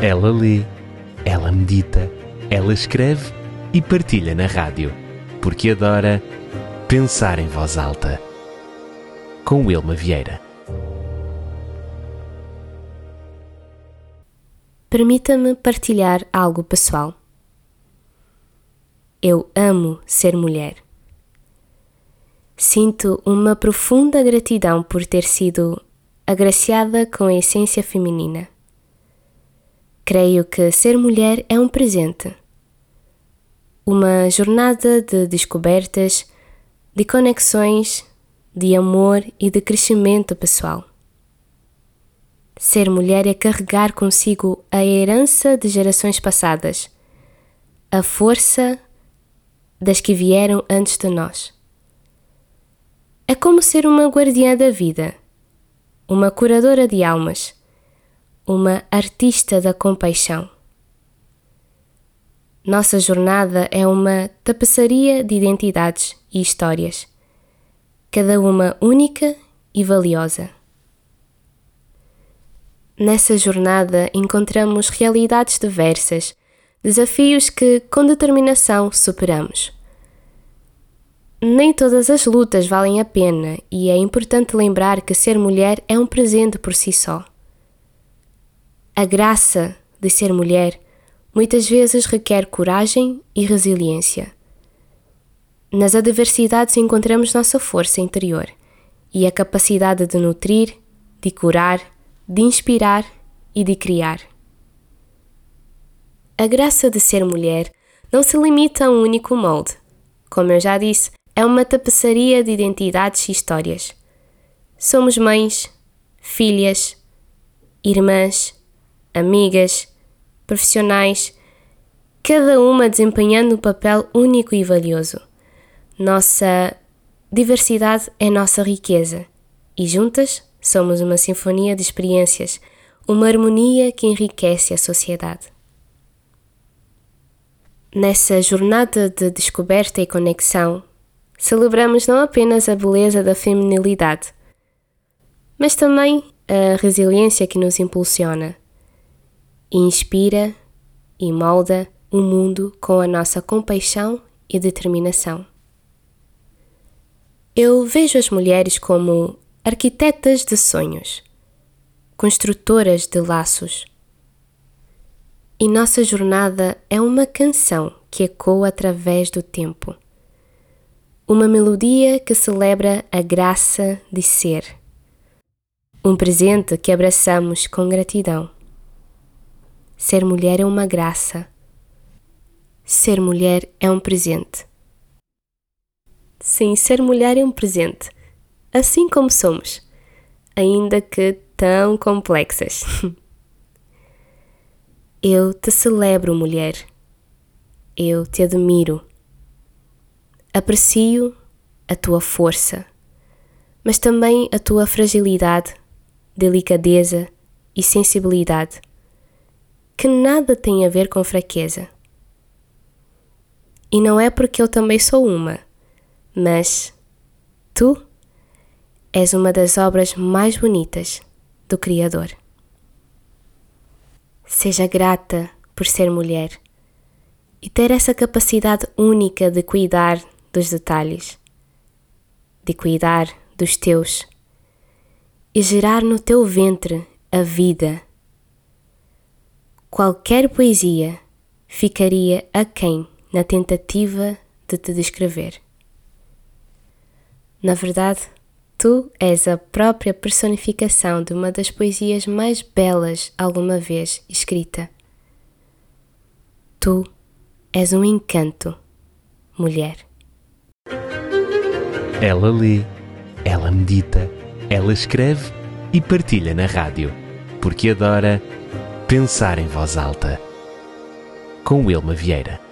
Ela lê, ela medita, ela escreve e partilha na rádio, porque adora pensar em voz alta. Com Wilma Vieira. Permita-me partilhar algo pessoal. Eu amo ser mulher. Sinto uma profunda gratidão por ter sido agraciada com a essência feminina. Creio que ser mulher é um presente, uma jornada de descobertas, de conexões, de amor e de crescimento pessoal. Ser mulher é carregar consigo a herança de gerações passadas, a força das que vieram antes de nós. É como ser uma guardiã da vida, uma curadora de almas uma artista da compaixão. Nossa jornada é uma tapeçaria de identidades e histórias, cada uma única e valiosa. Nessa jornada encontramos realidades diversas, desafios que, com determinação, superamos. Nem todas as lutas valem a pena e é importante lembrar que ser mulher é um presente por si só. A graça de ser mulher muitas vezes requer coragem e resiliência. Nas adversidades encontramos nossa força interior e a capacidade de nutrir, de curar, de inspirar e de criar. A graça de ser mulher não se limita a um único molde. Como eu já disse, é uma tapeçaria de identidades e histórias. Somos mães, filhas, irmãs, amigas, profissionais, cada uma desempenhando um papel único e valioso. Nossa diversidade é nossa riqueza e juntas somos uma sinfonia de experiências, uma harmonia que enriquece a sociedade. Nessa jornada de descoberta e conexão, celebramos não apenas a beleza da feminilidade, mas também a resiliência que nos impulsiona inspira e molda o mundo com a nossa compaixão e determinação. Eu vejo as mulheres como arquitetas de sonhos, construtoras de laços. E nossa jornada é uma canção que ecoa através do tempo. Uma melodia que celebra a graça de ser. Um presente que abraçamos com gratidão. Ser mulher é uma graça. Ser mulher é um presente. Sim, ser mulher é um presente, assim como somos, ainda que tão complexas. Eu te celebro, mulher. Eu te admiro. Aprecio a tua força, mas também a tua fragilidade, delicadeza e sensibilidade que nada tem a ver com fraqueza. E não é porque eu também sou uma, mas tu és uma das obras mais bonitas do Criador. Seja grata por ser mulher e ter essa capacidade única de cuidar dos detalhes, de cuidar dos teus e gerar no teu ventre a vida Qualquer poesia ficaria aquém na tentativa de te descrever. Na verdade, tu és a própria personificação de uma das poesias mais belas alguma vez escrita. Tu és um encanto, mulher. Ela lê, ela medita, ela escreve e partilha na rádio, porque adora Pensar em Voz Alta, com Wilma Vieira.